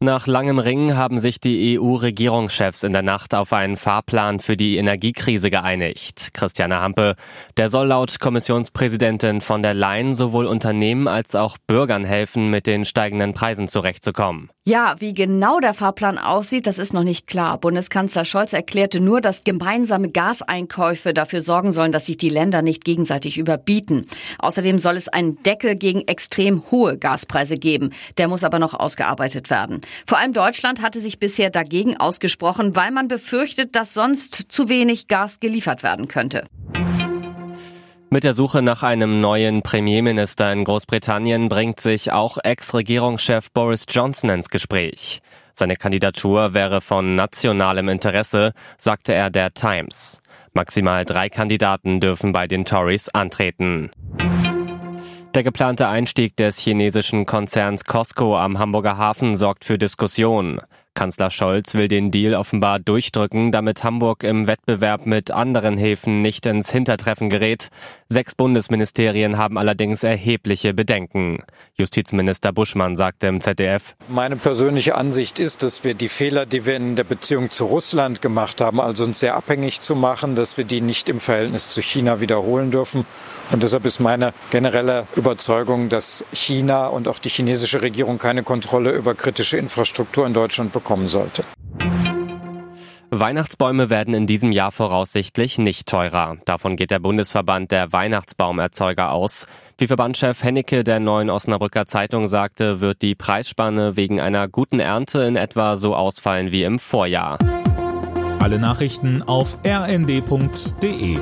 Nach langem Ringen haben sich die EU-Regierungschefs in der Nacht auf einen Fahrplan für die Energiekrise geeinigt. Christiane Hampe, der soll laut Kommissionspräsidentin von der Leyen sowohl Unternehmen als auch Bürgern helfen, mit den steigenden Preisen zurechtzukommen. Ja, wie genau der Fahrplan aussieht, das ist noch nicht klar. Bundeskanzler Scholz erklärte nur, dass gemeinsame Gaseinkäufe dafür sorgen sollen, dass sich die Länder nicht gegenseitig überbieten. Außerdem soll es einen Deckel gegen extrem hohe Gaspreise geben. Der muss aber noch ausgearbeitet werden. Vor allem Deutschland hatte sich bisher dagegen ausgesprochen, weil man befürchtet, dass sonst zu wenig Gas geliefert werden könnte. Mit der Suche nach einem neuen Premierminister in Großbritannien bringt sich auch Ex-Regierungschef Boris Johnson ins Gespräch. Seine Kandidatur wäre von nationalem Interesse, sagte er der Times. Maximal drei Kandidaten dürfen bei den Tories antreten. Der geplante Einstieg des chinesischen Konzerns Costco am Hamburger Hafen sorgt für Diskussionen. Kanzler Scholz will den Deal offenbar durchdrücken, damit Hamburg im Wettbewerb mit anderen Häfen nicht ins Hintertreffen gerät. Sechs Bundesministerien haben allerdings erhebliche Bedenken. Justizminister Buschmann sagte im ZDF, Meine persönliche Ansicht ist, dass wir die Fehler, die wir in der Beziehung zu Russland gemacht haben, also uns sehr abhängig zu machen, dass wir die nicht im Verhältnis zu China wiederholen dürfen. Und deshalb ist meine generelle Überzeugung, dass China und auch die chinesische Regierung keine Kontrolle über kritische Infrastruktur in Deutschland bekommen sollte. Weihnachtsbäume werden in diesem Jahr voraussichtlich nicht teurer. Davon geht der Bundesverband der Weihnachtsbaumerzeuger aus. Wie Verbandschef Hennecke der neuen Osnabrücker Zeitung sagte, wird die Preisspanne wegen einer guten Ernte in etwa so ausfallen wie im Vorjahr. Alle Nachrichten auf rnd.de